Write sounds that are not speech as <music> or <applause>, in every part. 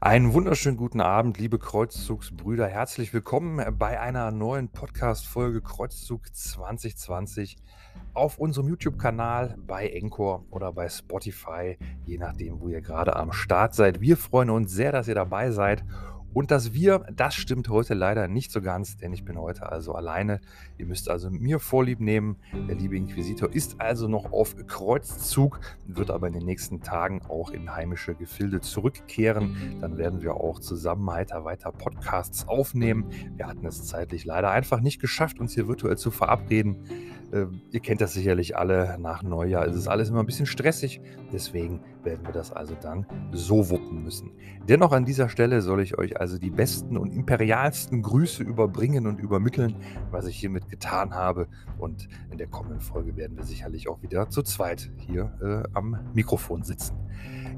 Einen wunderschönen guten Abend, liebe Kreuzzugsbrüder. Herzlich willkommen bei einer neuen Podcast-Folge Kreuzzug 2020 auf unserem YouTube-Kanal, bei Encore oder bei Spotify, je nachdem, wo ihr gerade am Start seid. Wir freuen uns sehr, dass ihr dabei seid und das Wir, das stimmt heute leider nicht so ganz, denn ich bin heute also alleine. Ihr müsst also mir Vorlieb nehmen. Der liebe Inquisitor ist also noch auf Kreuzzug, wird aber in den nächsten Tagen auch in heimische Gefilde zurückkehren. Dann werden wir auch zusammen weiter, weiter Podcasts aufnehmen. Wir hatten es zeitlich leider einfach nicht geschafft, uns hier virtuell zu verabreden. Äh, ihr kennt das sicherlich alle, nach Neujahr ist es alles immer ein bisschen stressig. Deswegen werden wir das also dann so wuppen müssen. Dennoch an dieser Stelle soll ich euch also die besten und imperialsten Grüße überbringen und übermitteln, was ich hiermit getan habe. Und in der kommenden Folge werden wir sicherlich auch wieder zu zweit hier äh, am Mikrofon sitzen.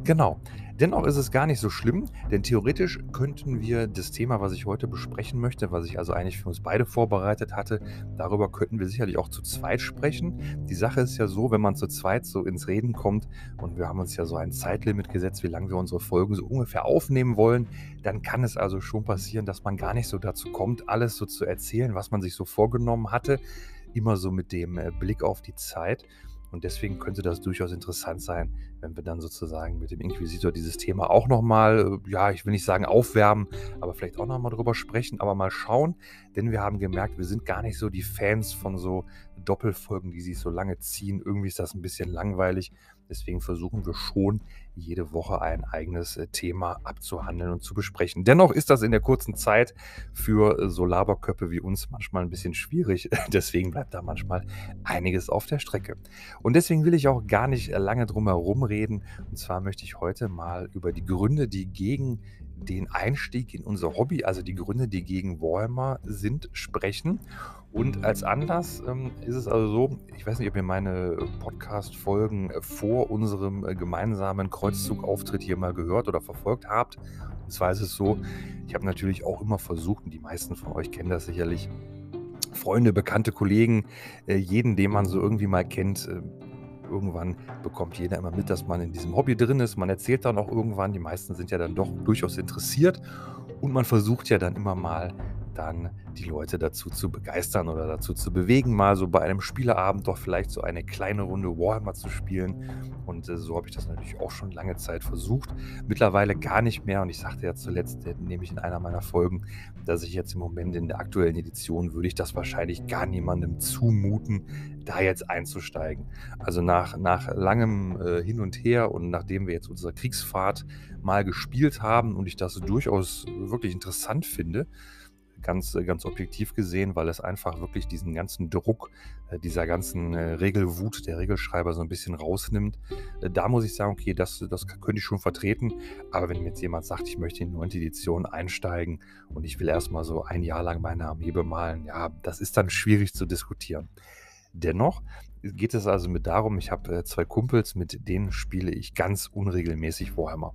Genau. Dennoch ist es gar nicht so schlimm, denn theoretisch könnten wir das Thema, was ich heute besprechen möchte, was ich also eigentlich für uns beide vorbereitet hatte, darüber könnten wir sicherlich auch zu zweit sprechen. Die Sache ist ja so, wenn man zu zweit so ins Reden kommt und wir haben uns ja so ein Zeitlimit gesetzt, wie lange wir unsere Folgen so ungefähr aufnehmen wollen, dann kann es also schon passieren, dass man gar nicht so dazu kommt, alles so zu erzählen, was man sich so vorgenommen hatte. Immer so mit dem äh, Blick auf die Zeit. Und deswegen könnte das durchaus interessant sein, wenn wir dann sozusagen mit dem Inquisitor dieses Thema auch nochmal, äh, ja, ich will nicht sagen aufwärmen, aber vielleicht auch nochmal drüber sprechen, aber mal schauen. Denn wir haben gemerkt, wir sind gar nicht so die Fans von so Doppelfolgen, die sich so lange ziehen. Irgendwie ist das ein bisschen langweilig. Deswegen versuchen wir schon, jede Woche ein eigenes äh, Thema abzuhandeln und zu besprechen. Dennoch ist das in der kurzen Zeit für äh, so Laberköpfe wie uns manchmal ein bisschen schwierig. <laughs> Deswegen bleibt da manchmal einiges auf der Strecke. Und deswegen will ich auch gar nicht äh, lange drum herum reden. Und zwar möchte ich heute mal über die Gründe, die gegen den Einstieg in unser Hobby, also die Gründe, die gegen Warhammer sind, sprechen. Und als Anlass ähm, ist es also so, ich weiß nicht, ob ihr meine Podcast-Folgen vor unserem äh, gemeinsamen Kreuzzugauftritt hier mal gehört oder verfolgt habt. Und zwar ist es so, ich habe natürlich auch immer versucht, und die meisten von euch kennen das sicherlich, Freunde, bekannte Kollegen, äh, jeden, den man so irgendwie mal kennt, äh, irgendwann bekommt jeder immer mit, dass man in diesem Hobby drin ist. Man erzählt dann auch irgendwann, die meisten sind ja dann doch durchaus interessiert und man versucht ja dann immer mal dann die Leute dazu zu begeistern oder dazu zu bewegen, mal so bei einem Spieleabend doch vielleicht so eine kleine Runde Warhammer zu spielen. Und äh, so habe ich das natürlich auch schon lange Zeit versucht. Mittlerweile gar nicht mehr. Und ich sagte ja zuletzt, äh, nämlich in einer meiner Folgen, dass ich jetzt im Moment in der aktuellen Edition würde ich das wahrscheinlich gar niemandem zumuten, da jetzt einzusteigen. Also nach, nach langem äh, Hin und Her und nachdem wir jetzt unsere Kriegsfahrt mal gespielt haben und ich das durchaus wirklich interessant finde, ganz, äh, ganz objektiv gesehen, weil es einfach wirklich diesen ganzen Druck, äh, dieser ganzen äh, Regelwut der Regelschreiber so ein bisschen rausnimmt. Da muss ich sagen, okay, das, das könnte ich schon vertreten. Aber wenn mir jetzt jemand sagt, ich möchte in die 9. Edition einsteigen und ich will erstmal so ein Jahr lang meine Armee bemalen, ja, das ist dann schwierig zu diskutieren. Dennoch geht es also mit darum, ich habe zwei Kumpels, mit denen spiele ich ganz unregelmäßig Warhammer.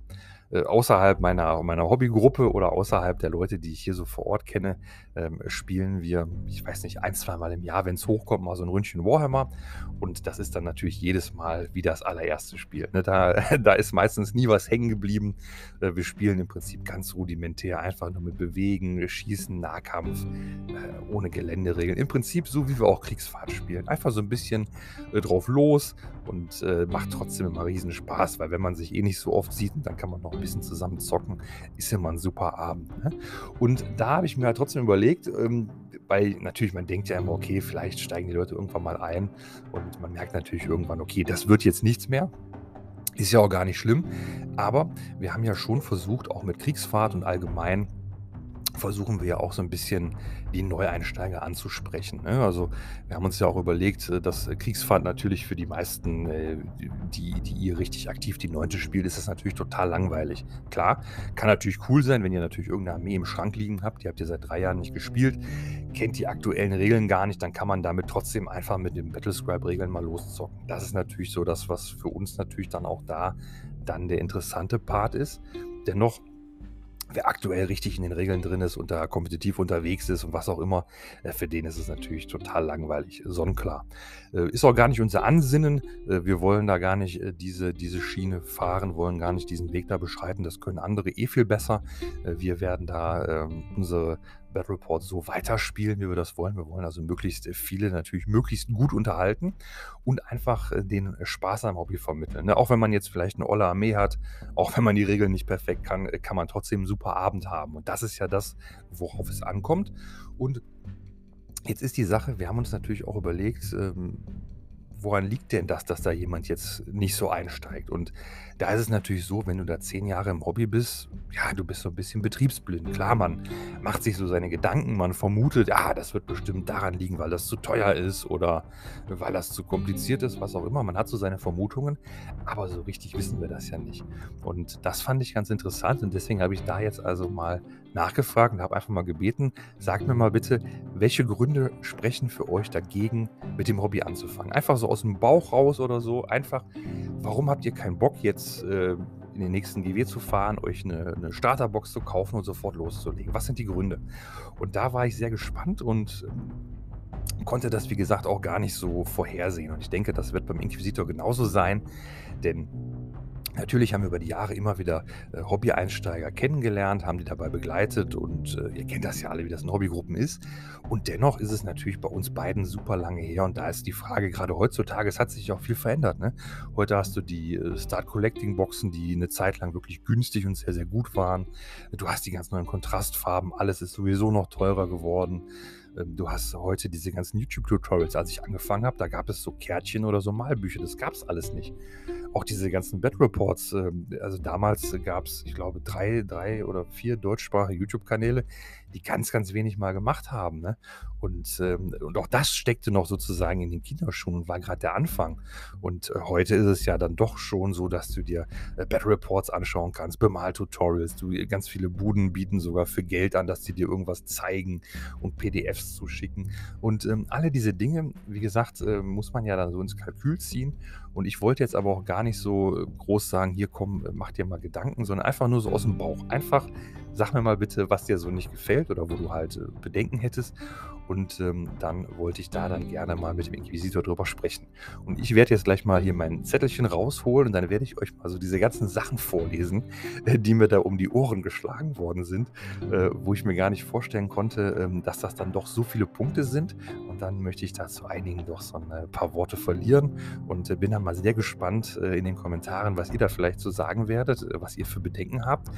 Äh, außerhalb meiner, meiner Hobbygruppe oder außerhalb der Leute, die ich hier so vor Ort kenne, ähm, spielen wir, ich weiß nicht, ein, zwei Mal im Jahr, wenn es hochkommt, mal so ein Ründchen Warhammer. Und das ist dann natürlich jedes Mal wie das allererste Spiel. Ne? Da, <laughs> da ist meistens nie was hängen geblieben. Äh, wir spielen im Prinzip ganz rudimentär, einfach nur mit Bewegen, Schießen, Nahkampf, äh, ohne Geländeregeln. Im Prinzip so, wie wir auch Kriegsfahrt spielen. Einfach so ein bisschen äh, drauf los und äh, macht trotzdem immer riesen Spaß, weil wenn man sich eh nicht so oft sieht, dann kann man noch ein bisschen zusammen zocken, ist immer ein super Abend. Ne? Und da habe ich mir halt trotzdem überlegt, ähm, weil natürlich man denkt ja immer, okay, vielleicht steigen die Leute irgendwann mal ein und man merkt natürlich irgendwann, okay, das wird jetzt nichts mehr. Ist ja auch gar nicht schlimm, aber wir haben ja schon versucht, auch mit Kriegsfahrt und allgemein versuchen wir ja auch so ein bisschen die Neueinsteiger anzusprechen. Ne? Also wir haben uns ja auch überlegt, äh, dass Kriegsfahrt natürlich für die meisten, äh, die, die ihr richtig aktiv die neunte spielt, ist das natürlich total langweilig. Klar, kann natürlich cool sein, wenn ihr natürlich irgendeine Armee im Schrank liegen habt, die habt ihr seit drei Jahren nicht gespielt, kennt die aktuellen Regeln gar nicht, dann kann man damit trotzdem einfach mit den Battlescribe-Regeln mal loszocken. Das ist natürlich so das, was für uns natürlich dann auch da dann der interessante Part ist. Dennoch wer aktuell richtig in den Regeln drin ist und da kompetitiv unterwegs ist und was auch immer, äh, für den ist es natürlich total langweilig, sonnenklar. Äh, ist auch gar nicht unser Ansinnen. Äh, wir wollen da gar nicht diese, diese Schiene fahren, wollen gar nicht diesen Weg da beschreiten. Das können andere eh viel besser. wir werden da ähm, unsere Battle Report so weiterspielen, wie wir das wollen. Wir wollen also möglichst viele natürlich möglichst gut unterhalten und einfach den Spaß am Hobby vermitteln. Ne? Auch wenn man jetzt vielleicht eine olle Armee hat, auch wenn man die Regeln nicht perfekt kann, kann man trotzdem einen super Abend haben. Und das ist ja das, worauf es ankommt. Und jetzt ist die Sache, wir haben uns natürlich auch überlegt, ähm, woran liegt denn das, dass da jemand jetzt nicht so einsteigt? Und da ist es natürlich so, wenn du da zehn Jahre im Hobby bist, ja, du bist so ein bisschen betriebsblind. Klar, man macht sich so seine Gedanken, man vermutet, ah, das wird bestimmt daran liegen, weil das zu teuer ist oder weil das zu kompliziert ist, was auch immer. Man hat so seine Vermutungen, aber so richtig wissen wir das ja nicht. Und das fand ich ganz interessant und deswegen habe ich da jetzt also mal nachgefragt und habe einfach mal gebeten, sagt mir mal bitte, welche Gründe sprechen für euch dagegen, mit dem Hobby anzufangen? Einfach so aus dem Bauch raus oder so, einfach, warum habt ihr keinen Bock jetzt äh, in den nächsten GW zu fahren, euch eine, eine, Starterbox zu kaufen und sofort loszulegen? Was sind die Gründe? Und da war ich sehr gespannt und ähm, konnte das, wie gesagt, auch gar nicht so vorhersehen. Und ich denke, das wird beim Inquisitor genauso sein, denn Natürlich haben wir über die Jahre immer wieder äh, Hobby-Einsteiger kennengelernt, haben die dabei begleitet und äh, ihr kennt das ja alle, wie das in Hobbygruppen ist. Und dennoch ist es natürlich bei uns beiden super lange her und da ist die Frage, gerade heutzutage, es hat sich auch viel verändert. Ne? Heute hast du die äh, Start-Collecting-Boxen, die eine Zeit lang wirklich günstig und sehr, sehr gut waren. Du hast die ganz neuen Kontrastfarben, alles ist sowieso noch teurer geworden. Ähm, du hast heute diese ganzen YouTube-Tutorials. Als ich angefangen habe, da gab es so Kärtchen oder so Malbücher. Das gab es alles nicht auch diese ganzen Bad Reports, ähm, also damals gab es, ich glaube, drei, drei oder vier deutschsprachige YouTube-Kanäle, die ganz, ganz wenig mal gemacht haben. Ne? Und, ähm, und auch das steckte noch sozusagen in den Kinderschuhen und war gerade der Anfang. Und äh, heute ist es ja dann doch schon so, dass du dir äh, Bad Reports anschauen kannst, Bemal-Tutorials. Du, ganz viele Buden bieten sogar für Geld an, dass sie dir irgendwas zeigen und PDFs zuschicken. Und ähm, alle diese Dinge, wie gesagt, äh, muss man ja dann so ins Kalkül ziehen. Und ich wollte jetzt aber auch gar nicht so äh, groß sagen, hier komm, äh, mach dir mal Gedanken, sondern einfach nur so aus dem Bauch. Einfach sag mir mal bitte, was dir so nicht gefällt oder wo du halt äh, Bedenken hättest. Und ähm, dann wollte ich da dann gerne mal mit dem Inquisitor drüber sprechen. Und ich werde jetzt gleich mal hier mein Zettelchen rausholen und dann werde ich euch mal so diese ganzen Sachen vorlesen, äh, die mir da um die Ohren geschlagen worden sind, äh, wo ich mir gar nicht vorstellen konnte, ähm, dass das dann doch so viele Punkte sind. Und dann möchte ich da zu einigen doch so ein äh, paar Worte verlieren und äh, bin dann mal sehr gespannt äh, in den Kommentaren, was ihr da vielleicht so sagen werdet, was ihr für Bedenken habt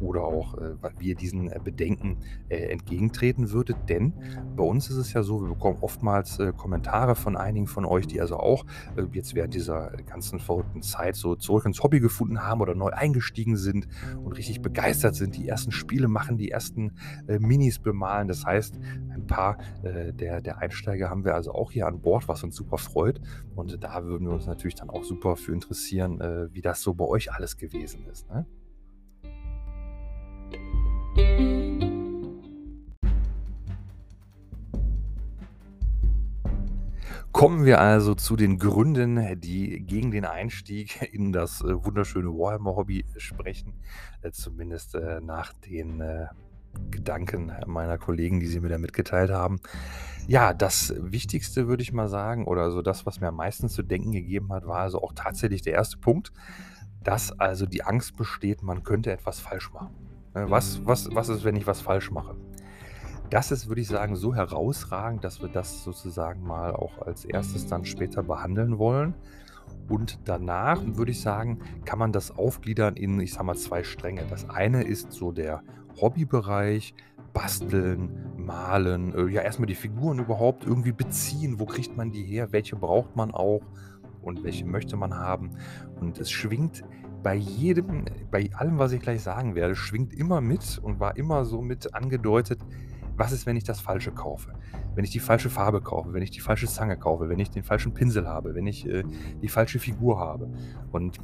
oder auch wie ihr diesen Bedenken entgegentreten würdet. Denn bei uns ist es ja so, wir bekommen oftmals äh, Kommentare von einigen von euch, die also auch äh, jetzt während dieser ganzen verrückten Zeit so zurück ins Hobby gefunden haben oder neu eingestiegen sind und richtig begeistert sind, die ersten Spiele machen, die ersten äh, Minis bemalen. Das heißt, ein paar äh, der, der Einsteiger haben wir also auch hier an Bord, was uns super freut. Und da würden wir uns natürlich dann auch super für interessieren, äh, wie das so bei euch alles gewesen ist. Ne? Kommen wir also zu den Gründen, die gegen den Einstieg in das äh, wunderschöne Warhammer-Hobby sprechen. Äh, zumindest äh, nach den Gedanken meiner Kollegen, die sie mir da mitgeteilt haben. Ja, das Wichtigste würde ich mal sagen, oder so das, was mir am meisten zu denken gegeben hat, war also auch tatsächlich der erste Punkt, dass also die Angst besteht, man könnte etwas falsch machen. Ne, was, was, was ist, wenn ich was falsch mache? Das ist, würde ich sagen, so herausragend, dass wir das sozusagen mal auch als erstes dann später behandeln wollen. Und danach würde ich sagen, kann man das aufgliedern in, ich sag mal, zwei Stränge. Das eine ist so der Hobbybereich, basteln, malen, äh, ja, erstmal die Figuren überhaupt irgendwie beziehen. Wo kriegt man die her? Welche braucht man auch? Und welche möchte man haben? Und es schwingt bei jedem, bei allem, was ich gleich sagen werde, schwingt immer mit und war immer so mit angedeutet, was ist, wenn ich das Falsche kaufe? Wenn ich die falsche Farbe kaufe, wenn ich die falsche Zange kaufe, wenn ich den falschen Pinsel habe, wenn ich äh, die falsche Figur habe. Und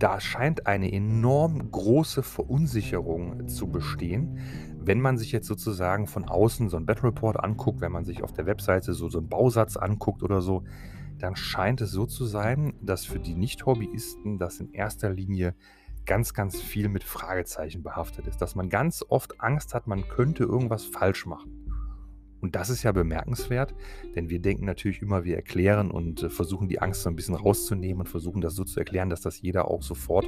da scheint eine enorm große Verunsicherung zu bestehen, wenn man sich jetzt sozusagen von außen so ein Battle Report anguckt, wenn man sich auf der Webseite so, so einen Bausatz anguckt oder so, dann scheint es so zu sein, dass für die Nicht-Hobbyisten das in erster Linie ganz, ganz viel mit Fragezeichen behaftet ist, dass man ganz oft Angst hat, man könnte irgendwas falsch machen. Und das ist ja bemerkenswert, denn wir denken natürlich immer, wir erklären und äh, versuchen die Angst so ein bisschen rauszunehmen und versuchen das so zu erklären, dass das jeder auch sofort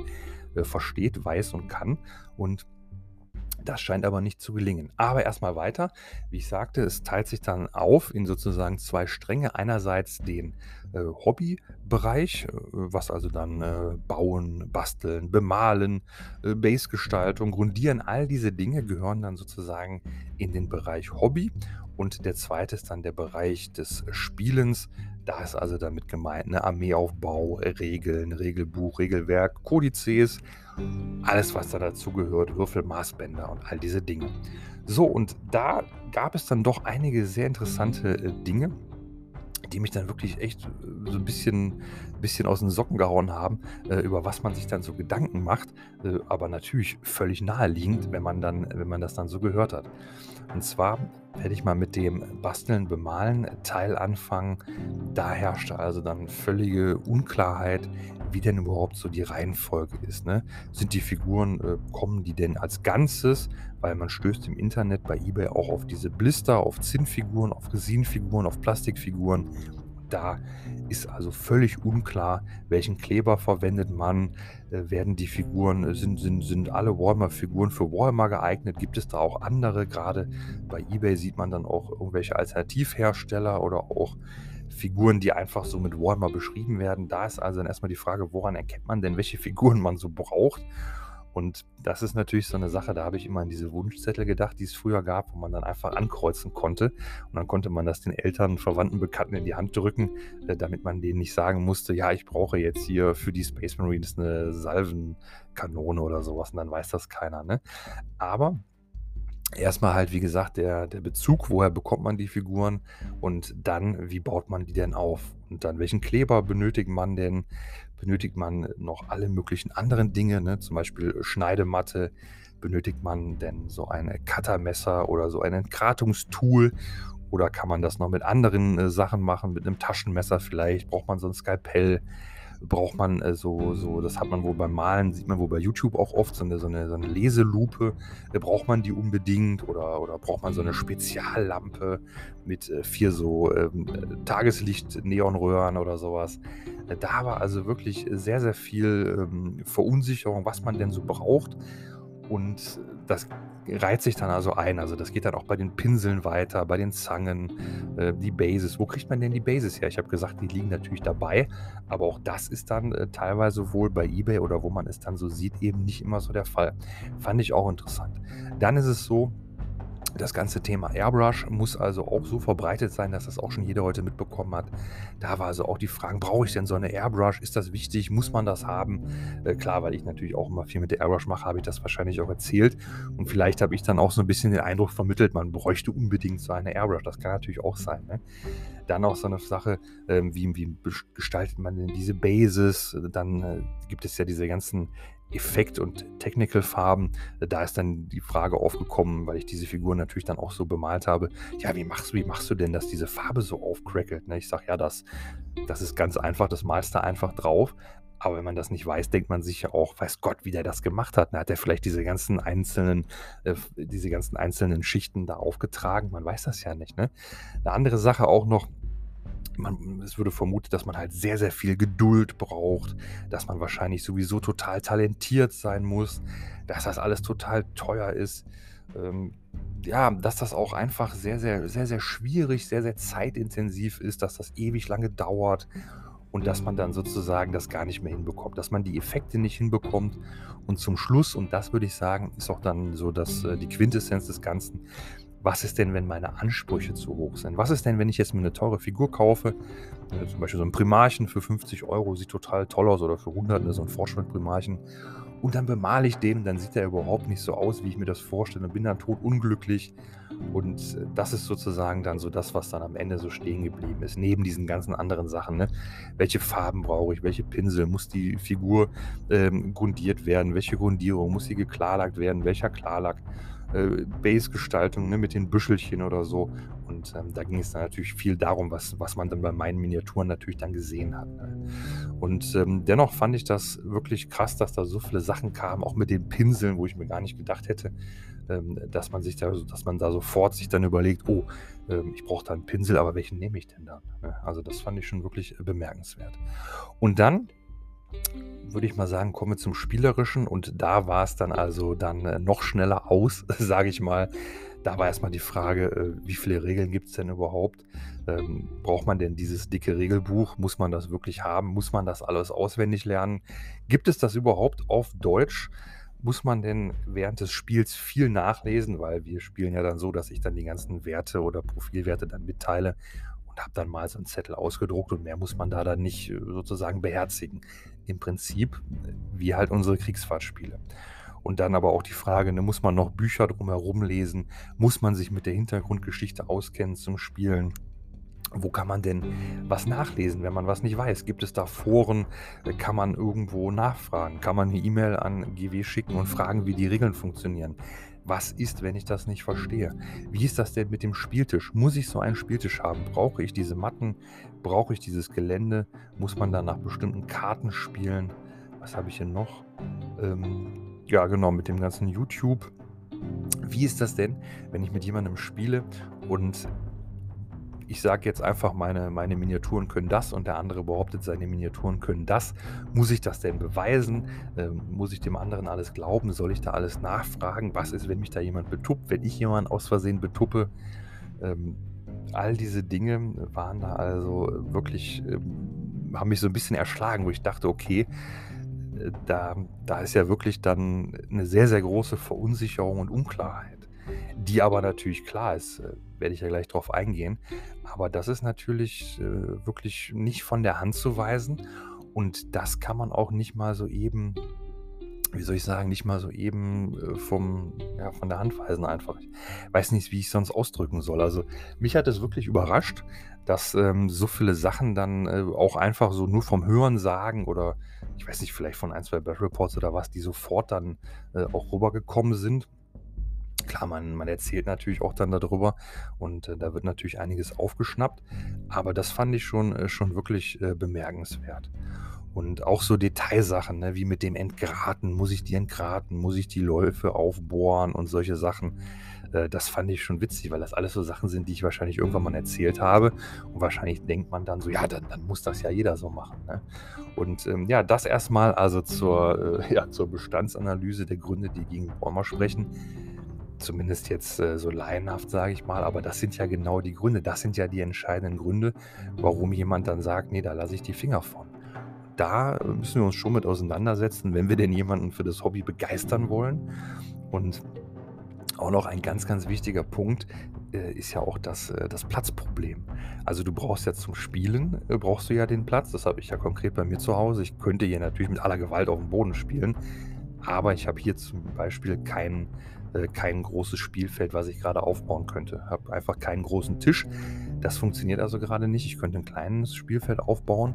äh, versteht, weiß und kann. Und das scheint aber nicht zu gelingen. Aber erstmal weiter. Wie ich sagte, es teilt sich dann auf in sozusagen zwei Stränge. Einerseits den äh, Hobbybereich, äh, was also dann äh, Bauen, Basteln, Bemalen, äh, Basegestaltung, Grundieren, all diese Dinge gehören dann sozusagen in den Bereich Hobby. Und der zweite ist dann der Bereich des Spielens. Da ist also damit gemeint, ne, Armeeaufbau, Regeln, Regelbuch, Regelwerk, Kodizes, alles, was da dazu gehört, Würfel, Maßbänder und all diese Dinge. So, und da gab es dann doch einige sehr interessante äh, Dinge, die mich dann wirklich echt äh, so ein bisschen, bisschen aus den Socken gehauen haben, äh, über was man sich dann so Gedanken macht, äh, aber natürlich völlig naheliegend, wenn man dann, wenn man das dann so gehört hat. Und zwar werde ich mal mit dem Basteln, Bemalen Teil anfangen. Da herrschte also dann völlige Unklarheit, wie denn überhaupt so die Reihenfolge ist. Ne? Sind die Figuren, äh, kommen die denn als Ganzes? Weil man stößt im Internet bei eBay auch auf diese Blister, auf Zinnfiguren, auf Resinfiguren, auf Plastikfiguren. Da ist also völlig unklar, welchen Kleber verwendet man. Äh, werden die Figuren, äh, sind, sind, sind alle Warhammer-Figuren für Warhammer geeignet? Gibt es da auch andere? Gerade bei eBay sieht man dann auch irgendwelche Alternativhersteller oder auch Figuren, die einfach so mit Warhammer beschrieben werden. Da ist also dann erstmal die Frage, woran erkennt man denn, welche Figuren man so braucht? Und das ist natürlich so eine Sache, da habe ich immer an diese Wunschzettel gedacht, die es früher gab, wo man dann einfach ankreuzen konnte. Und dann konnte man das den Eltern, Verwandten, Bekannten in die Hand drücken, äh, damit man denen nicht sagen musste, ja, ich brauche jetzt hier für die Space Marines eine Salvenkanone oder sowas. Und dann weiß das keiner. Ne? Aber erstmal halt, wie gesagt, der, der Bezug, woher bekommt man die Figuren und dann, wie baut man die denn auf? Und dann, welchen Kleber benötigt man denn? Benötigt man noch alle möglichen anderen Dinge, ne? zum Beispiel Schneidematte? Benötigt man denn so ein Cuttermesser oder so ein Entkratungstool? Oder kann man das noch mit anderen äh, Sachen machen, mit einem Taschenmesser vielleicht? Braucht man so ein Skalpell? Braucht man äh, so, so, das hat man wohl beim Malen, sieht man wohl bei YouTube auch oft, so eine, so eine, so eine Leselupe. Äh, braucht man die unbedingt oder, oder braucht man so eine Speziallampe mit äh, vier so ähm, Tageslicht-Neonröhren oder sowas. Äh, da war also wirklich sehr, sehr viel ähm, Verunsicherung, was man denn so braucht. Und das reiht sich dann also ein. Also das geht dann auch bei den Pinseln weiter, bei den Zangen, äh, die Bases. Wo kriegt man denn die Bases her? Ich habe gesagt, die liegen natürlich dabei, aber auch das ist dann äh, teilweise wohl bei eBay oder wo man es dann so sieht, eben nicht immer so der Fall. Fand ich auch interessant. Dann ist es so, das ganze Thema Airbrush muss also auch so verbreitet sein, dass das auch schon jeder heute mitbekommen hat. Da war also auch die Frage, brauche ich denn so eine Airbrush? Ist das wichtig? Muss man das haben? Äh, klar, weil ich natürlich auch immer viel mit der Airbrush mache, habe ich das wahrscheinlich auch erzählt. Und vielleicht habe ich dann auch so ein bisschen den Eindruck vermittelt, man bräuchte unbedingt so eine Airbrush. Das kann natürlich auch sein. Ne? Dann auch so eine Sache, ähm, wie, wie gestaltet man denn diese Bases? Dann äh, gibt es ja diese ganzen Effekt- und Technical-Farben. Da ist dann die Frage aufgekommen, weil ich diese Figur natürlich dann auch so bemalt habe. Ja, wie machst, wie machst du denn, dass diese Farbe so aufcrackelt? Ne? Ich sage, ja, das, das ist ganz einfach, das malst du einfach drauf. Aber wenn man das nicht weiß, denkt man sich ja auch, weiß Gott, wie der das gemacht hat. Hat er vielleicht diese ganzen einzelnen, äh, diese ganzen einzelnen Schichten da aufgetragen? Man weiß das ja nicht. Ne? Eine andere Sache auch noch, man, es würde vermutet, dass man halt sehr, sehr viel Geduld braucht, dass man wahrscheinlich sowieso total talentiert sein muss, dass das alles total teuer ist. Ähm, ja, dass das auch einfach sehr, sehr, sehr, sehr schwierig, sehr, sehr zeitintensiv ist, dass das ewig lange dauert und dass man dann sozusagen das gar nicht mehr hinbekommt, dass man die Effekte nicht hinbekommt und zum Schluss, und das würde ich sagen, ist auch dann so dass äh, die Quintessenz des Ganzen, was ist denn, wenn meine Ansprüche zu hoch sind? Was ist denn, wenn ich jetzt mir eine teure Figur kaufe, äh, zum Beispiel so ein Primarchen für 50 Euro, sieht total toll aus, oder für 100, ne, so ein Fortschritt-Primarchen, und dann bemale ich den, dann sieht er überhaupt nicht so aus, wie ich mir das vorstelle, und bin dann tot unglücklich. Und äh, das ist sozusagen dann so das, was dann am Ende so stehen geblieben ist, neben diesen ganzen anderen Sachen. Ne? Welche Farben brauche ich, welche Pinsel, muss die Figur ähm, grundiert werden, welche Grundierung, muss sie geklarlackt werden, welcher Klarlack äh, Base-Gestaltung ne, mit den Büschelchen oder so. Und ähm, da ging es dann natürlich viel darum, was, was man dann bei meinen Miniaturen natürlich dann gesehen hat. Ne? Und ähm, dennoch fand ich das wirklich krass, dass da so viele Sachen kamen, auch mit den Pinseln, wo ich mir gar nicht gedacht hätte, ähm, dass man sich da, dass man da sofort sich dann überlegt, oh, ähm, ich brauche da einen Pinsel, aber welchen nehme ich denn dann? Ne? Also das fand ich schon wirklich bemerkenswert. Und dann würde ich mal sagen, kommen wir zum Spielerischen und da war es dann also dann äh, noch schneller aus, <laughs> sage ich mal. Da war erstmal die Frage, äh, wie viele Regeln gibt es denn überhaupt? Ähm, braucht man denn dieses dicke Regelbuch? Muss man das wirklich haben? Muss man das alles auswendig lernen? Gibt es das überhaupt auf Deutsch? Muss man denn während des Spiels viel nachlesen? Weil wir spielen ja dann so, dass ich dann die ganzen Werte oder Profilwerte dann mitteile und habe dann mal so einen Zettel ausgedruckt und mehr muss man da dann nicht äh, sozusagen beherzigen. Im Prinzip äh, wie halt unsere Kriegsfahrtspiele. Und dann aber auch die Frage, ne, muss man noch Bücher drumherum lesen? Muss man sich mit der Hintergrundgeschichte auskennen zum Spielen? Wo kann man denn was nachlesen, wenn man was nicht weiß? Gibt es da Foren? Äh, kann man irgendwo nachfragen? Kann man eine E-Mail an GW schicken und fragen, wie die Regeln funktionieren? Was ist, wenn ich das nicht verstehe? Wie ist das denn mit dem Spieltisch? Muss ich so einen Spieltisch haben? Brauche ich diese Matten? Brauche ich dieses Gelände? Muss man dann nach bestimmten Karten spielen? Was habe ich hier noch? Ähm, ja, genau, mit dem ganzen YouTube. Wie ist das denn, wenn ich mit jemandem spiele und ich sage jetzt einfach, meine, meine Miniaturen können das und der andere behauptet, seine Miniaturen können das. Muss ich das denn beweisen? Ähm, muss ich dem anderen alles glauben? Soll ich da alles nachfragen? Was ist, wenn mich da jemand betuppt? Wenn ich jemanden aus Versehen betuppe? Ähm, all diese Dinge waren da also wirklich, ähm, haben mich so ein bisschen erschlagen, wo ich dachte, okay, äh, da, da ist ja wirklich dann eine sehr, sehr große Verunsicherung und Unklarheit die aber natürlich klar ist, äh, werde ich ja gleich drauf eingehen. Aber das ist natürlich äh, wirklich nicht von der Hand zu weisen und das kann man auch nicht mal so eben, wie soll ich sagen, nicht mal so eben äh, vom, ja, von der Hand weisen einfach. Ich weiß nicht, wie ich es sonst ausdrücken soll. Also mich hat es wirklich überrascht, dass ähm, so viele Sachen dann äh, auch einfach so nur vom Hören sagen oder ich weiß nicht, vielleicht von ein, zwei Battle Reports oder was, die sofort dann auch rübergekommen sind Klar, man, man erzählt natürlich auch dann darüber und äh, da wird natürlich einiges aufgeschnappt, aber das fand ich schon, äh, schon wirklich äh, bemerkenswert. Und auch so Detailsachen, ne, wie mit dem Entgraten. Muss ich die entgraten? Muss ich die Läufe aufbohren und solche Sachen? Äh, das fand ich schon witzig, weil das alles so Sachen sind, die ich wahrscheinlich irgendwann mal erzählt habe. Und wahrscheinlich denkt man dann so, ja, dann, dann muss das ja jeder so machen. Ne? Und ähm, ja, das erstmal also zur, äh, <laughs> ja, zur Bestandsanalyse der Gründe, die gegen Bäumer sprechen zumindest jetzt äh, so laienhaft, sage ich mal, aber das sind ja genau die Gründe, das sind ja die entscheidenden Gründe, warum jemand dann sagt, nee, da lasse ich die Finger von. Da müssen wir uns schon mit auseinandersetzen, wenn wir denn jemanden für das Hobby begeistern wollen. Und auch noch ein ganz, ganz wichtiger Punkt äh, ist ja auch das, äh, das Platzproblem. Also du brauchst ja zum Spielen, äh, brauchst du ja den Platz. Das habe ich ja konkret bei mir zu Hause. Ich könnte hier natürlich mit aller Gewalt auf dem Boden spielen. Aber ich habe hier zum Beispiel keinen äh, kein großes Spielfeld, was ich gerade aufbauen könnte. Ich Habe einfach keinen großen Tisch. Das funktioniert also gerade nicht. Ich könnte ein kleines Spielfeld aufbauen.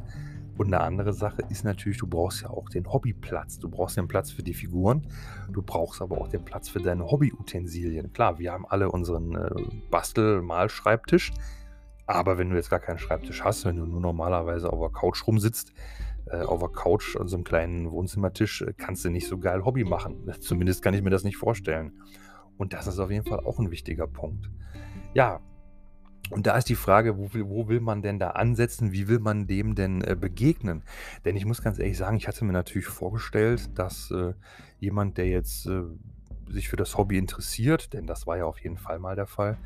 Und eine andere Sache ist natürlich, du brauchst ja auch den Hobbyplatz. Du brauchst den Platz für die Figuren. Du brauchst aber auch den Platz für deine Hobbyutensilien. Klar, wir haben alle unseren äh, Bastel-Malschreibtisch. Aber wenn du jetzt gar keinen Schreibtisch hast, wenn du nur normalerweise auf der Couch rumsitzt, äh, auf der Couch an so einem kleinen Wohnzimmertisch äh, kannst du nicht so geil Hobby machen. <laughs> Zumindest kann ich mir das nicht vorstellen. Und das ist auf jeden Fall auch ein wichtiger Punkt. Ja, und da ist die Frage, wo will, wo will man denn da ansetzen? Wie will man dem denn äh, begegnen? Denn ich muss ganz ehrlich sagen, ich hatte mir natürlich vorgestellt, dass äh, jemand, der jetzt äh, sich für das Hobby interessiert, denn das war ja auf jeden Fall mal der Fall,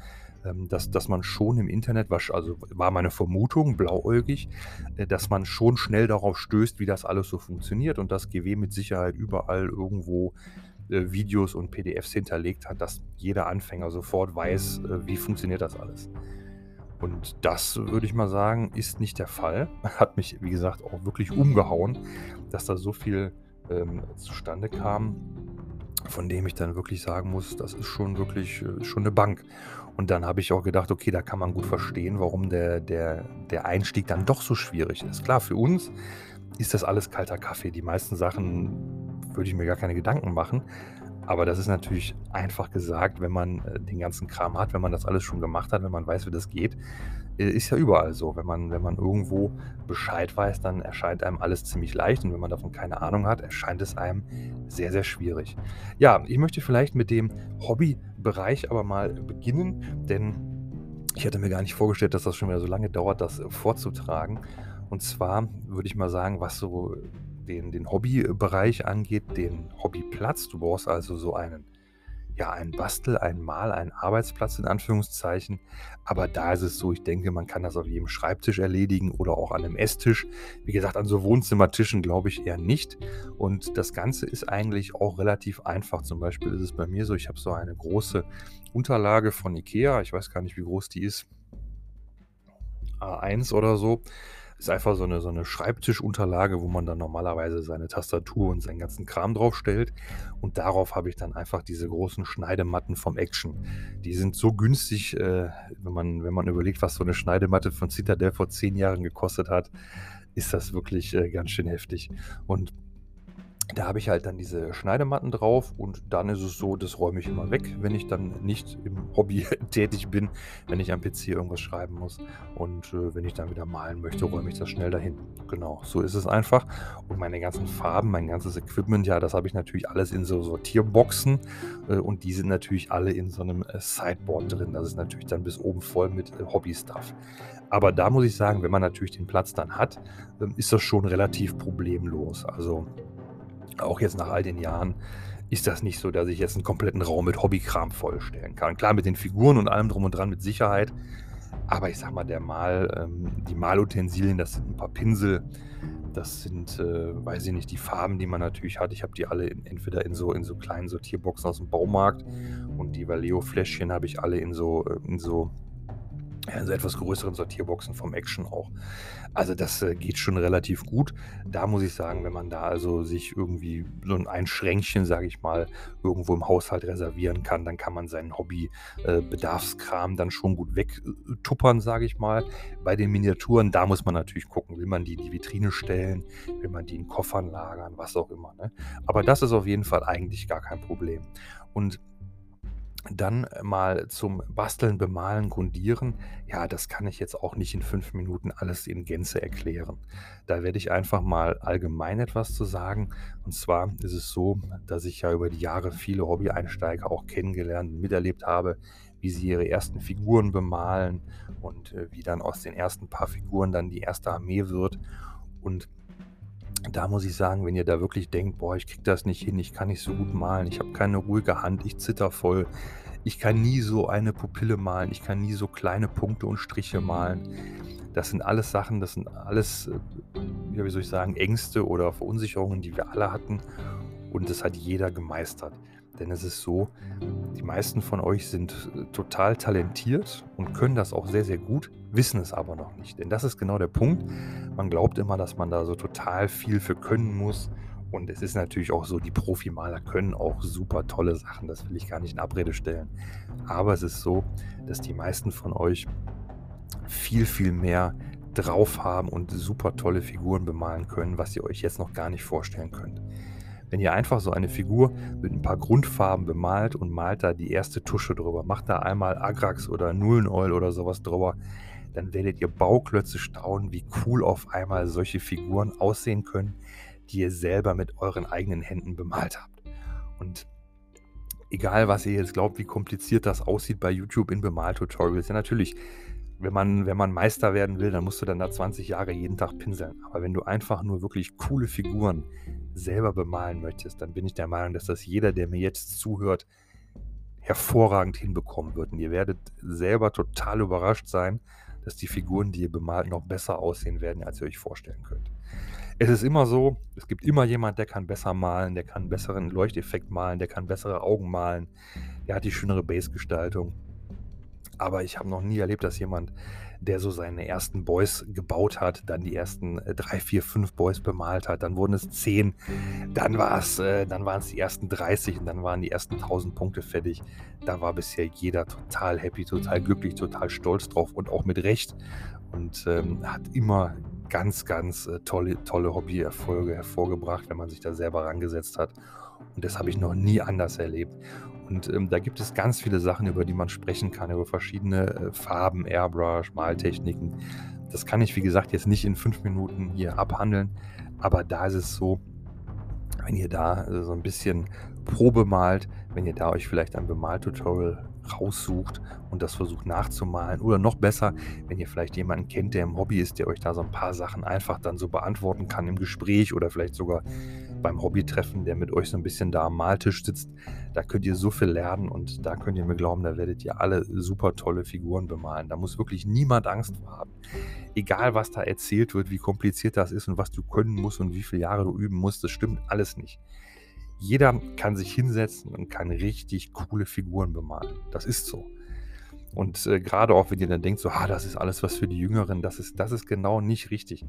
dass, dass man schon im Internet, also war meine Vermutung, blauäugig, äh, dass man schon schnell darauf stößt, wie das alles so funktioniert und dass GW mit Sicherheit überall irgendwo äh, Videos und PDFs hinterlegt hat, dass jeder Anfänger sofort weiß, äh, wie funktioniert das alles. Und das würde ich mal sagen, ist nicht der Fall. <laughs> Hat mich, wie gesagt, auch wirklich umgehauen, dass da so viel ähm, zustande kam, von dem ich dann wirklich sagen muss, das ist schon wirklich schon eine Bank. Und dann habe ich auch gedacht, okay, da kann man gut verstehen, warum der, der, der Einstieg dann doch so schwierig ist. Klar, für uns ist das alles kalter Kaffee. Die meisten Sachen würde ich mir gar keine Gedanken machen. Aber das ist natürlich einfach gesagt, wenn man äh, den ganzen Kram hat, wenn man das alles schon gemacht hat, wenn man weiß, wie das geht. Ist ja überall so. Wenn man, wenn man irgendwo Bescheid weiß, dann erscheint einem alles ziemlich leicht. Und wenn man davon keine Ahnung hat, erscheint es einem sehr, sehr schwierig. Ja, ich möchte vielleicht mit dem Hobbybereich aber mal beginnen, denn ich hätte mir gar nicht vorgestellt, dass das schon wieder so lange dauert, das vorzutragen. Und zwar würde ich mal sagen, was so den, den Hobbybereich angeht, den Hobbyplatz. Du brauchst also so einen, ja, einen Bastel, einen Mal, einen Arbeitsplatz in Anführungszeichen. Aber da ist es so, ich denke, man kann das auf jedem Schreibtisch erledigen oder auch an einem Esstisch. Wie gesagt, an so Wohnzimmertischen glaube ich eher nicht. Und das Ganze ist eigentlich auch relativ einfach. Zum Beispiel ist es bei mir so, ich habe so eine große Unterlage von Ikea. Ich weiß gar nicht, wie groß die ist. A1 oder so ist einfach so eine, so eine Schreibtischunterlage, wo man dann normalerweise seine Tastatur und seinen ganzen Kram draufstellt. Und darauf habe ich dann einfach diese großen Schneidematten vom Action. Die sind so günstig, äh, wenn, man, wenn man überlegt, was so eine Schneidematte von Citadel vor zehn Jahren gekostet hat, ist das wirklich äh, ganz schön heftig. Und da habe ich halt dann diese Schneidematten drauf und dann ist es so, das räume ich immer weg, wenn ich dann nicht im <laughs> Hobby tätig bin, wenn ich am PC irgendwas schreiben muss. Und äh, wenn ich dann wieder malen möchte, räume ich das schnell dahin. Genau, so ist es einfach. Und meine ganzen Farben, mein ganzes Equipment, ja, das habe ich natürlich alles in so Sortierboxen äh, und die sind natürlich alle in so einem äh, Sideboard drin. Das ist natürlich dann bis oben voll mit äh, Hobby-Stuff. Aber da muss ich sagen, wenn man natürlich den Platz dann hat, ähm, ist das schon relativ problemlos. Also auch jetzt nach all den Jahren ist das nicht so, dass ich jetzt einen kompletten Raum mit Hobbykram vollstellen kann. Klar, mit den Figuren und allem drum und dran mit Sicherheit. Aber ich sag mal, der Mal, ähm, die Malutensilien, das sind ein paar Pinsel, das sind, äh, weiß ich nicht, die Farben, die man natürlich hat. Ich habe die alle in, entweder in so, in so kleinen Sortierboxen aus dem Baumarkt und die Valeo-Fläschchen habe ich alle in so, äh, in so also etwas größeren Sortierboxen vom Action auch. Also das äh, geht schon relativ gut. Da muss ich sagen, wenn man da also sich irgendwie so ein Schränkchen, sage ich mal, irgendwo im Haushalt reservieren kann, dann kann man seinen Hobby-Bedarfskram äh, dann schon gut wegtuppern, sage ich mal. Bei den Miniaturen, da muss man natürlich gucken, will man die in die Vitrine stellen, will man die in Koffern lagern, was auch immer. Ne? Aber das ist auf jeden Fall eigentlich gar kein Problem. Und dann mal zum Basteln, Bemalen, Grundieren. Ja, das kann ich jetzt auch nicht in fünf Minuten alles in Gänze erklären. Da werde ich einfach mal allgemein etwas zu sagen. Und zwar ist es so, dass ich ja über die Jahre viele Hobby-Einsteiger auch kennengelernt und miterlebt habe, wie sie ihre ersten Figuren bemalen und äh, wie dann aus den ersten paar Figuren dann die erste Armee wird. Und da muss ich sagen, wenn ihr da wirklich denkt, boah, ich krieg das nicht hin, ich kann nicht so gut malen, ich habe keine ruhige Hand, ich zitter voll, ich kann nie so eine Pupille malen, ich kann nie so kleine Punkte und Striche malen. Das sind alles Sachen, das sind alles, äh, wie soll ich sagen, Ängste oder Verunsicherungen, die wir alle hatten. Und das hat jeder gemeistert. Denn es ist so, die meisten von euch sind äh, total talentiert und können das auch sehr, sehr gut, wissen es aber noch nicht. Denn das ist genau der Punkt. Man glaubt immer, dass man da so total viel für können muss. Und es ist natürlich auch so, die Profimaler können auch super tolle Sachen. Das will ich gar nicht in Abrede stellen. Aber es ist so, dass die meisten von euch viel, viel mehr drauf haben und super tolle Figuren bemalen können, was ihr euch jetzt noch gar nicht vorstellen könnt. Wenn ihr einfach so eine Figur mit ein paar Grundfarben bemalt und malt da die erste Tusche drüber, macht da einmal Agrax oder Nullenoil oder sowas drüber, dann werdet ihr Bauklötze staunen, wie cool auf einmal solche Figuren aussehen können, die ihr selber mit euren eigenen Händen bemalt habt. Und egal, was ihr jetzt glaubt, wie kompliziert das aussieht bei YouTube in Bemaltutorials, ja natürlich, wenn man, wenn man Meister werden will, dann musst du dann da 20 Jahre jeden Tag pinseln. Aber wenn du einfach nur wirklich coole Figuren selber bemalen möchtest, dann bin ich der Meinung, dass das jeder, der mir jetzt zuhört, hervorragend hinbekommen wird. Und ihr werdet selber total überrascht sein, dass die Figuren, die ihr bemalt, noch besser aussehen werden, als ihr euch vorstellen könnt. Es ist immer so, es gibt immer jemand, der kann besser malen, der kann besseren Leuchteffekt malen, der kann bessere Augen malen, der hat die schönere Base-Gestaltung. Aber ich habe noch nie erlebt, dass jemand der so seine ersten Boys gebaut hat, dann die ersten äh, drei, vier, fünf Boys bemalt hat, dann wurden es zehn, dann war es, äh, dann waren es die ersten 30 und dann waren die ersten 1000 Punkte fertig. Da war bisher jeder total happy, total glücklich, total stolz drauf und auch mit Recht und ähm, hat immer ganz, ganz äh, tolle, tolle Hobbyerfolge hervorgebracht, wenn man sich da selber rangesetzt hat. Und das habe ich noch nie anders erlebt. Und ähm, da gibt es ganz viele Sachen, über die man sprechen kann, über verschiedene äh, Farben, Airbrush, Maltechniken. Das kann ich, wie gesagt, jetzt nicht in fünf Minuten hier abhandeln. Aber da ist es so, wenn ihr da äh, so ein bisschen Probe malt, wenn ihr da euch vielleicht ein Bemaltutorial raussucht und das versucht nachzumalen. Oder noch besser, wenn ihr vielleicht jemanden kennt, der im Hobby ist, der euch da so ein paar Sachen einfach dann so beantworten kann im Gespräch oder vielleicht sogar beim Hobbytreffen, der mit euch so ein bisschen da am Maltisch sitzt. Da könnt ihr so viel lernen und da könnt ihr mir glauben, da werdet ihr alle super tolle Figuren bemalen. Da muss wirklich niemand Angst vor haben. Egal, was da erzählt wird, wie kompliziert das ist und was du können musst und wie viele Jahre du üben musst, das stimmt alles nicht jeder kann sich hinsetzen und kann richtig coole Figuren bemalen. Das ist so. Und äh, gerade auch, wenn ihr dann denkt, so, ah, das ist alles was für die Jüngeren, das ist, das ist genau nicht richtig.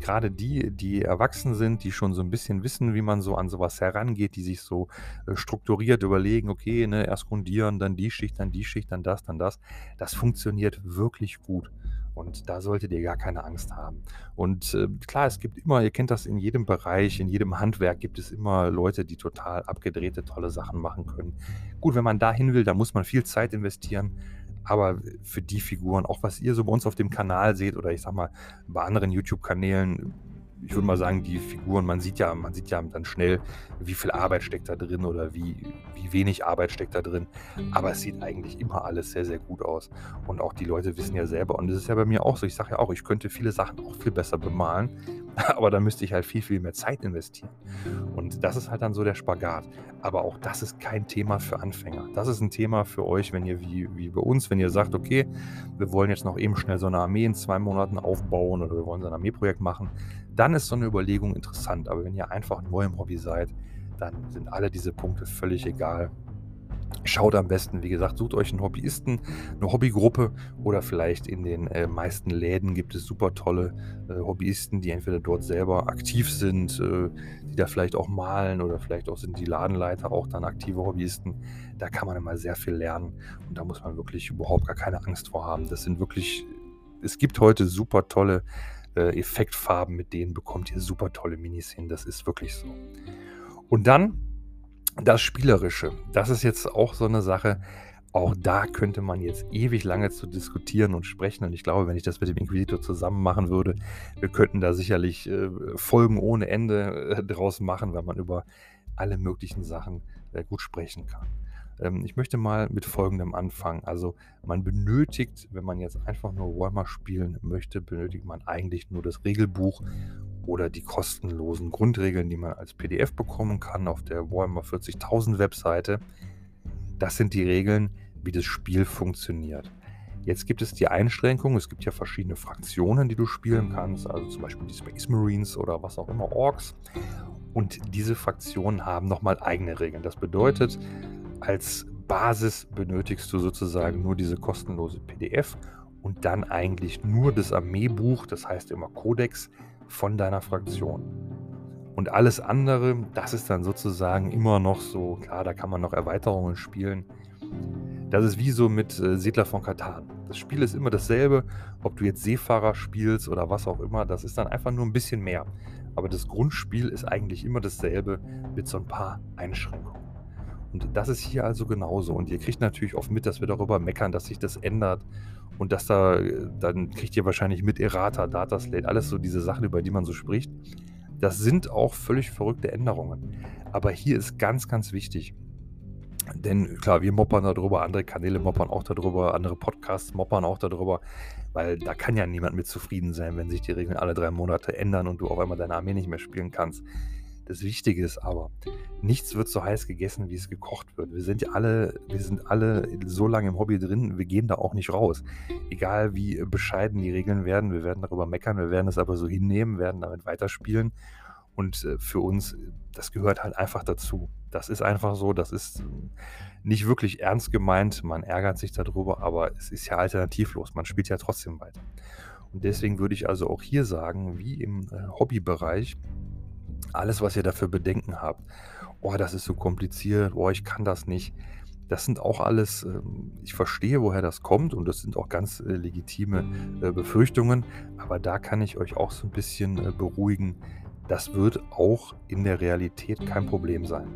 Gerade die, die erwachsen sind, die schon so ein bisschen wissen, wie man so an sowas herangeht, die sich so äh, strukturiert überlegen, okay, ne, erst grundieren, dann die Schicht, dann die Schicht, dann das, dann das. Das funktioniert wirklich gut. Und da solltet ihr gar keine Angst haben. Und äh, klar, es gibt immer, ihr kennt das in jedem Bereich, in jedem Handwerk gibt es immer Leute, die total abgedrehte, tolle Sachen machen können. Gut, wenn man dahin will, da muss man viel Zeit investieren. Aber für die Figuren, auch was ihr so bei uns auf dem Kanal seht oder ich sag mal bei anderen YouTube-Kanälen, ich würde mal sagen, die Figuren, man sieht ja, man sieht ja dann schnell, wie viel Arbeit steckt da drin oder wie, wie wenig Arbeit steckt da drin. Aber es sieht eigentlich immer alles sehr, sehr gut aus. Und auch die Leute wissen ja selber, und das ist ja bei mir auch so, ich sage ja auch, ich könnte viele Sachen auch viel besser bemalen, <laughs> aber da müsste ich halt viel, viel mehr Zeit investieren. Und das ist halt dann so der Spagat. Aber auch das ist kein Thema für Anfänger. Das ist ein Thema für euch, wenn ihr wie, wie bei uns, wenn ihr sagt, okay, wir wollen jetzt noch eben schnell so eine Armee in zwei Monaten aufbauen oder wir wollen so ein Armeeprojekt machen, dann ist so eine Überlegung interessant. Aber wenn ihr einfach neu im Hobby seid, dann sind alle diese Punkte völlig egal. Schaut am besten, wie gesagt, sucht euch einen Hobbyisten, eine Hobbygruppe oder vielleicht in den äh, meisten Läden gibt es super tolle äh, Hobbyisten, die entweder dort selber aktiv sind, äh, die da vielleicht auch malen oder vielleicht auch sind die Ladenleiter auch dann aktive Hobbyisten. Da kann man immer sehr viel lernen und da muss man wirklich überhaupt gar keine Angst vor haben. Das sind wirklich, es gibt heute super tolle äh, Effektfarben, mit denen bekommt ihr super tolle Minis hin. Das ist wirklich so. Und dann das Spielerische. Das ist jetzt auch so eine Sache. Auch da könnte man jetzt ewig lange zu diskutieren und sprechen. Und ich glaube, wenn ich das mit dem Inquisitor zusammen machen würde, wir könnten da sicherlich äh, Folgen ohne Ende äh, draus machen, weil man über alle möglichen Sachen äh, gut sprechen kann. Ähm, ich möchte mal mit folgendem anfangen. Also man benötigt, wenn man jetzt einfach nur Warhammer spielen möchte, benötigt man eigentlich nur das Regelbuch oder die kostenlosen Grundregeln, die man als PDF bekommen kann auf der Warhammer 40.000 Webseite. Das sind die Regeln, wie das Spiel funktioniert. Jetzt gibt es die Einschränkung, es gibt ja verschiedene Fraktionen, die du spielen kannst, also zum Beispiel die Space Marines oder was auch immer, Orks. Und diese Fraktionen haben nochmal eigene Regeln. Das bedeutet, als Basis benötigst du sozusagen nur diese kostenlose PDF und dann eigentlich nur das Armeebuch, das heißt immer Codex von deiner Fraktion. Und alles andere, das ist dann sozusagen immer noch so, klar, da kann man noch Erweiterungen spielen. Das ist wie so mit äh, Siedler von Katan. Das Spiel ist immer dasselbe, ob du jetzt Seefahrer spielst oder was auch immer, das ist dann einfach nur ein bisschen mehr. Aber das Grundspiel ist eigentlich immer dasselbe mit so ein paar Einschränkungen. Und das ist hier also genauso. Und ihr kriegt natürlich oft mit, dass wir darüber meckern, dass sich das ändert. Und dass da, dann kriegt ihr wahrscheinlich mit Errata, Dataslate, alles so diese Sachen, über die man so spricht. Das sind auch völlig verrückte Änderungen. Aber hier ist ganz, ganz wichtig. Denn klar, wir moppern darüber, andere Kanäle moppern auch darüber, andere Podcasts moppern auch darüber, weil da kann ja niemand mit zufrieden sein, wenn sich die Regeln alle drei Monate ändern und du auf einmal deine Armee nicht mehr spielen kannst. Das Wichtige ist aber, nichts wird so heiß gegessen, wie es gekocht wird. Wir sind ja alle, wir sind alle so lange im Hobby drin, wir gehen da auch nicht raus. Egal wie bescheiden die Regeln werden, wir werden darüber meckern, wir werden es aber so hinnehmen, werden damit weiterspielen. Und äh, für uns, das gehört halt einfach dazu. Das ist einfach so, das ist nicht wirklich ernst gemeint, man ärgert sich darüber, aber es ist ja alternativlos, man spielt ja trotzdem weiter. Und deswegen würde ich also auch hier sagen, wie im äh, Hobbybereich, alles, was ihr dafür Bedenken habt, oh, das ist so kompliziert, oh, ich kann das nicht, Das sind auch alles, ähm, ich verstehe, woher das kommt und das sind auch ganz äh, legitime äh, Befürchtungen, aber da kann ich euch auch so ein bisschen äh, beruhigen. Das wird auch in der Realität kein Problem sein.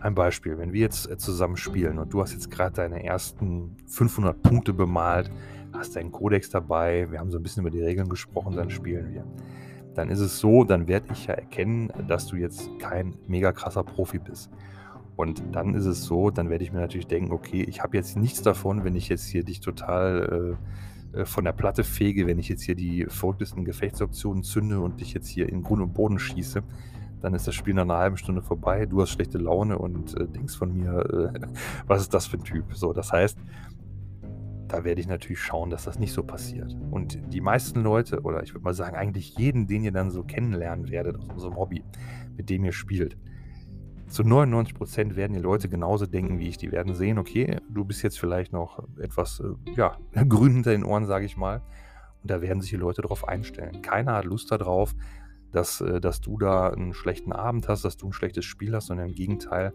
Ein Beispiel, wenn wir jetzt zusammen spielen und du hast jetzt gerade deine ersten 500 Punkte bemalt, hast deinen Kodex dabei, wir haben so ein bisschen über die Regeln gesprochen, dann spielen wir. Dann ist es so, dann werde ich ja erkennen, dass du jetzt kein mega krasser Profi bist. Und dann ist es so, dann werde ich mir natürlich denken, okay, ich habe jetzt nichts davon, wenn ich jetzt hier dich total äh, äh, von der Platte fege, wenn ich jetzt hier die verrücktesten Gefechtsoptionen zünde und dich jetzt hier in Grund und Boden schieße. Dann ist das Spiel nach einer halben Stunde vorbei, du hast schlechte Laune und äh, denkst von mir, äh, <laughs> was ist das für ein Typ? So, das heißt, da werde ich natürlich schauen, dass das nicht so passiert. Und die meisten Leute, oder ich würde mal sagen, eigentlich jeden, den ihr dann so kennenlernen werdet aus unserem Hobby, mit dem ihr spielt, zu 99 Prozent werden die Leute genauso denken wie ich. Die werden sehen, okay, du bist jetzt vielleicht noch etwas, äh, ja, <laughs> grün hinter den Ohren, sage ich mal. Und da werden sich die Leute darauf einstellen. Keiner hat Lust darauf, dass, äh, dass du da einen schlechten Abend hast, dass du ein schlechtes Spiel hast, sondern im Gegenteil,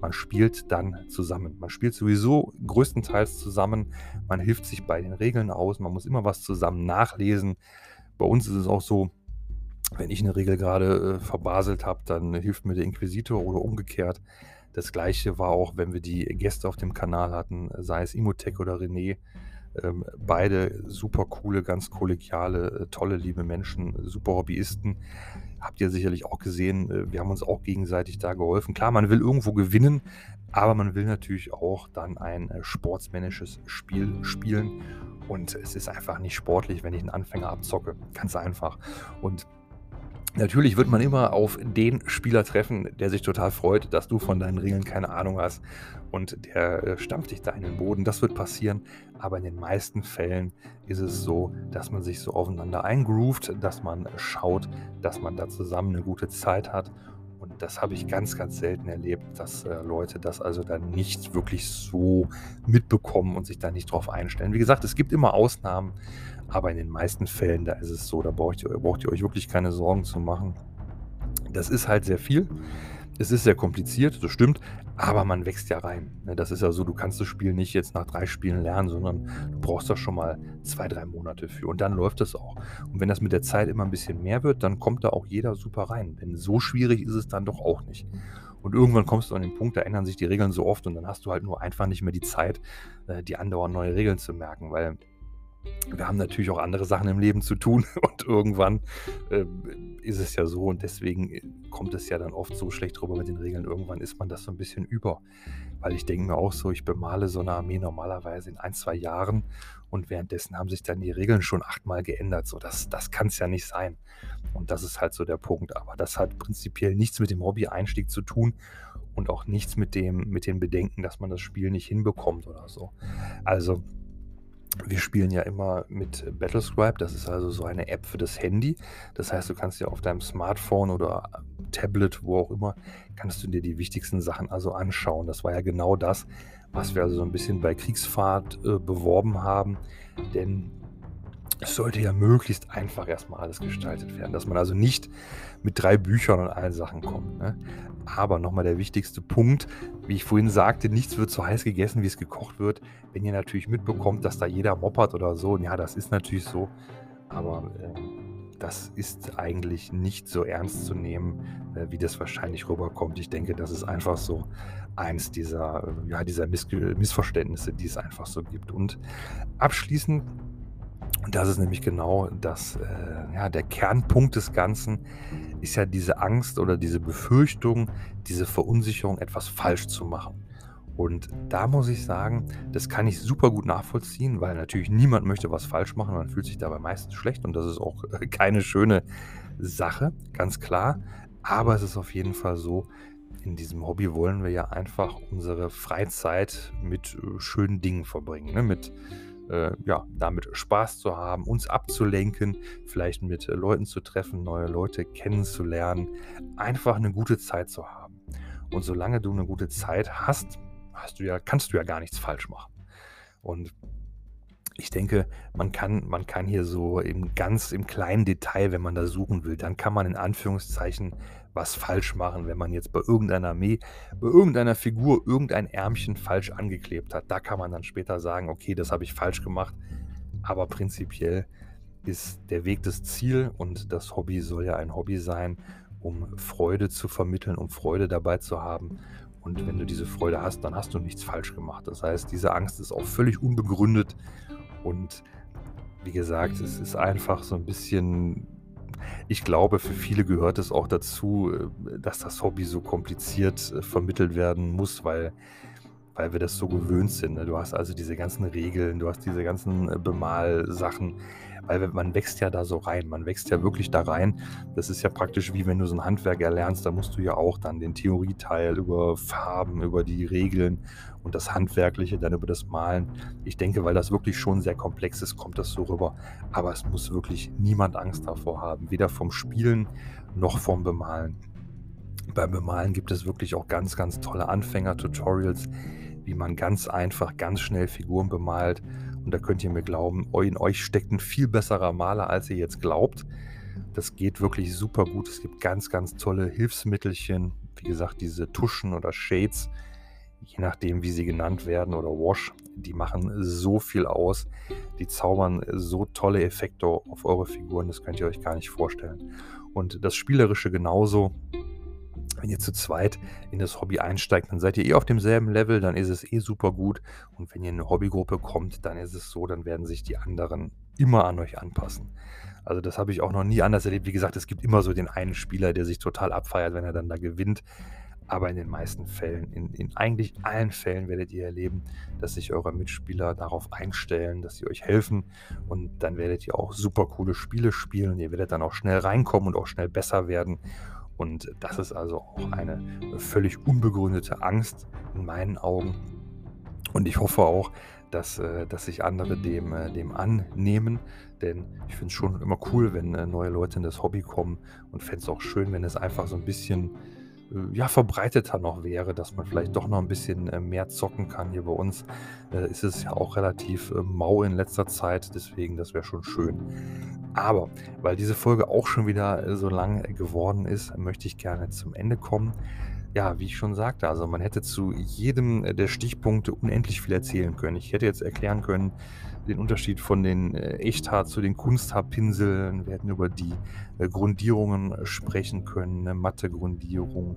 man spielt dann zusammen. Man spielt sowieso größtenteils zusammen. Man hilft sich bei den Regeln aus. Man muss immer was zusammen nachlesen. Bei uns ist es auch so, wenn ich eine Regel gerade äh, verbaselt habe, dann hilft mir der Inquisitor oder umgekehrt. Das gleiche war auch, wenn wir die Gäste auf dem Kanal hatten, sei es Imotech oder René. Ähm, beide super coole, ganz kollegiale, äh, tolle, liebe Menschen, super Hobbyisten. Habt ihr sicherlich auch gesehen, äh, wir haben uns auch gegenseitig da geholfen. Klar, man will irgendwo gewinnen, aber man will natürlich auch dann ein äh, sportsmännisches Spiel spielen. Und es ist einfach nicht sportlich, wenn ich einen Anfänger abzocke. Ganz einfach. Und Natürlich wird man immer auf den Spieler treffen, der sich total freut, dass du von deinen Regeln keine Ahnung hast und der äh, stampft dich da in den Boden. Das wird passieren, aber in den meisten Fällen ist es so, dass man sich so aufeinander eingroovt, dass man schaut, dass man da zusammen eine gute Zeit hat und das habe ich ganz, ganz selten erlebt, dass äh, Leute das also dann nicht wirklich so mitbekommen und sich da nicht drauf einstellen. Wie gesagt, es gibt immer Ausnahmen, aber in den meisten Fällen, da ist es so, da braucht ihr, braucht ihr euch wirklich keine Sorgen zu machen. Das ist halt sehr viel. Es ist sehr kompliziert, das stimmt, aber man wächst ja rein. Ne? Das ist ja so, du kannst das Spiel nicht jetzt nach drei Spielen lernen, sondern du brauchst da schon mal zwei, drei Monate für. Und dann läuft das auch. Und wenn das mit der Zeit immer ein bisschen mehr wird, dann kommt da auch jeder super rein. Denn so schwierig ist es dann doch auch nicht. Und irgendwann kommst du an den Punkt, da ändern sich die Regeln so oft und dann hast du halt nur einfach nicht mehr die Zeit, äh, die andauernd neue Regeln zu merken, weil wir haben natürlich auch andere Sachen im Leben zu tun <laughs> und irgendwann äh, ist es ja so und deswegen äh, kommt es ja dann oft so schlecht rüber mit den Regeln. Irgendwann ist man das so ein bisschen über, weil ich denke mir auch so, ich bemale so eine Armee normalerweise in ein, zwei Jahren und währenddessen haben sich dann die Regeln schon achtmal geändert. So, das, das kann es ja nicht sein. Und das ist halt so der Punkt. Aber das hat prinzipiell nichts mit dem Hobby-Einstieg zu tun und auch nichts mit dem, mit den Bedenken, dass man das Spiel nicht hinbekommt oder so. Also wir spielen ja immer mit Battlescribe, das ist also so eine App für das Handy. Das heißt, du kannst ja auf deinem Smartphone oder Tablet, wo auch immer, kannst du dir die wichtigsten Sachen also anschauen. Das war ja genau das, was wir also so ein bisschen bei Kriegsfahrt äh, beworben haben. Denn es sollte ja möglichst einfach erstmal alles gestaltet werden, dass man also nicht mit drei Büchern und allen Sachen kommt. Ne? Aber nochmal der wichtigste Punkt, wie ich vorhin sagte, nichts wird so heiß gegessen, wie es gekocht wird. Wenn ihr natürlich mitbekommt, dass da jeder moppert oder so, ja, das ist natürlich so, aber äh, das ist eigentlich nicht so ernst zu nehmen, äh, wie das wahrscheinlich rüberkommt. Ich denke, das ist einfach so eins dieser, äh, ja, dieser Miss Missverständnisse, die es einfach so gibt. Und abschließend und das ist nämlich genau das, äh, ja, der Kernpunkt des Ganzen ist ja diese Angst oder diese Befürchtung, diese Verunsicherung, etwas falsch zu machen. Und da muss ich sagen, das kann ich super gut nachvollziehen, weil natürlich niemand möchte was falsch machen. Man fühlt sich dabei meistens schlecht und das ist auch äh, keine schöne Sache, ganz klar. Aber es ist auf jeden Fall so, in diesem Hobby wollen wir ja einfach unsere Freizeit mit äh, schönen Dingen verbringen, ne? mit äh, ja, damit Spaß zu haben, uns abzulenken, vielleicht mit äh, Leuten zu treffen, neue Leute kennenzulernen, einfach eine gute Zeit zu haben. Und solange du eine gute Zeit hast, hast du ja, kannst du ja gar nichts falsch machen. Und ich denke, man kann, man kann hier so im ganz im kleinen Detail, wenn man da suchen will, dann kann man in Anführungszeichen was falsch machen, wenn man jetzt bei irgendeiner Armee, bei irgendeiner Figur irgendein Ärmchen falsch angeklebt hat. Da kann man dann später sagen, okay, das habe ich falsch gemacht. Aber prinzipiell ist der Weg das Ziel und das Hobby soll ja ein Hobby sein, um Freude zu vermitteln, um Freude dabei zu haben. Und wenn du diese Freude hast, dann hast du nichts falsch gemacht. Das heißt, diese Angst ist auch völlig unbegründet. Und wie gesagt, es ist einfach so ein bisschen, ich glaube, für viele gehört es auch dazu, äh, dass das Hobby so kompliziert äh, vermittelt werden muss, weil weil wir das so gewöhnt sind. Ne? Du hast also diese ganzen Regeln, du hast diese ganzen äh, Bemalsachen, weil man wächst ja da so rein, man wächst ja wirklich da rein. Das ist ja praktisch wie wenn du so ein Handwerk erlernst, da musst du ja auch dann den Theorieteil über Farben, über die Regeln und das Handwerkliche dann über das Malen. Ich denke, weil das wirklich schon sehr komplex ist, kommt das so rüber. Aber es muss wirklich niemand Angst davor haben, weder vom Spielen noch vom Bemalen. Beim Bemalen gibt es wirklich auch ganz, ganz tolle Anfänger-Tutorials, wie man ganz einfach, ganz schnell Figuren bemalt und da könnt ihr mir glauben, in euch steckt ein viel besserer Maler, als ihr jetzt glaubt. Das geht wirklich super gut. Es gibt ganz, ganz tolle Hilfsmittelchen. Wie gesagt, diese Tuschen oder Shades, je nachdem, wie sie genannt werden, oder Wash, die machen so viel aus. Die zaubern so tolle Effekte auf eure Figuren, das könnt ihr euch gar nicht vorstellen. Und das Spielerische genauso. Wenn ihr zu zweit in das Hobby einsteigt, dann seid ihr eh auf demselben Level, dann ist es eh super gut. Und wenn ihr in eine Hobbygruppe kommt, dann ist es so, dann werden sich die anderen immer an euch anpassen. Also das habe ich auch noch nie anders erlebt. Wie gesagt, es gibt immer so den einen Spieler, der sich total abfeiert, wenn er dann da gewinnt. Aber in den meisten Fällen, in, in eigentlich allen Fällen werdet ihr erleben, dass sich eure Mitspieler darauf einstellen, dass sie euch helfen. Und dann werdet ihr auch super coole Spiele spielen. Ihr werdet dann auch schnell reinkommen und auch schnell besser werden. Und das ist also auch eine völlig unbegründete Angst in meinen Augen. Und ich hoffe auch, dass, äh, dass sich andere dem, äh, dem annehmen. Denn ich finde es schon immer cool, wenn äh, neue Leute in das Hobby kommen und fände es auch schön, wenn es einfach so ein bisschen ja, verbreiteter noch wäre, dass man vielleicht doch noch ein bisschen äh, mehr zocken kann. Hier bei uns äh, ist es ja auch relativ äh, mau in letzter Zeit, deswegen das wäre schon schön. Aber weil diese Folge auch schon wieder äh, so lang geworden ist, möchte ich gerne zum Ende kommen. Ja, wie ich schon sagte, also man hätte zu jedem der Stichpunkte unendlich viel erzählen können. Ich hätte jetzt erklären können, den Unterschied von den äh, Echthaar zu den Kunsthaarpinseln. Wir hätten über die äh, Grundierungen äh, sprechen können, eine matte Grundierung,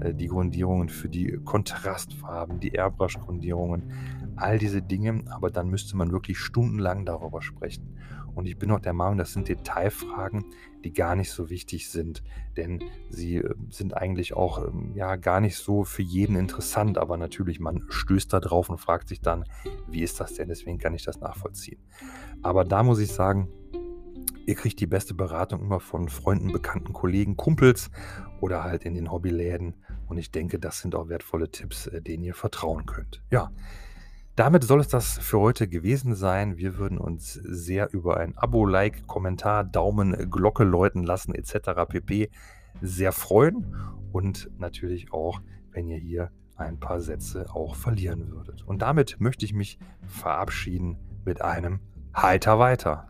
äh, die Grundierungen für die Kontrastfarben, die Airbrush-Grundierungen, all diese Dinge. Aber dann müsste man wirklich stundenlang darüber sprechen. Und ich bin auch der Meinung, das sind Detailfragen, die gar nicht so wichtig sind, denn sie äh, sind eigentlich auch ähm, ja gar nicht so für jeden interessant, aber natürlich man stößt da drauf und fragt sich dann, wie ist das denn? Deswegen kann ich das nachvollziehen. Aber da muss ich sagen, ihr kriegt die beste Beratung immer von Freunden, Bekannten, Kollegen, Kumpels oder halt in den Hobbyläden und ich denke, das sind auch wertvolle Tipps, äh, denen ihr vertrauen könnt. Ja, damit soll es das für heute gewesen sein. Wir würden uns sehr über ein Abo, Like, Kommentar, Daumen, Glocke läuten lassen etc. pp. sehr freuen und natürlich auch, wenn ihr hier ein paar Sätze auch verlieren würdet. Und damit möchte ich mich verabschieden mit einem Heiter weiter.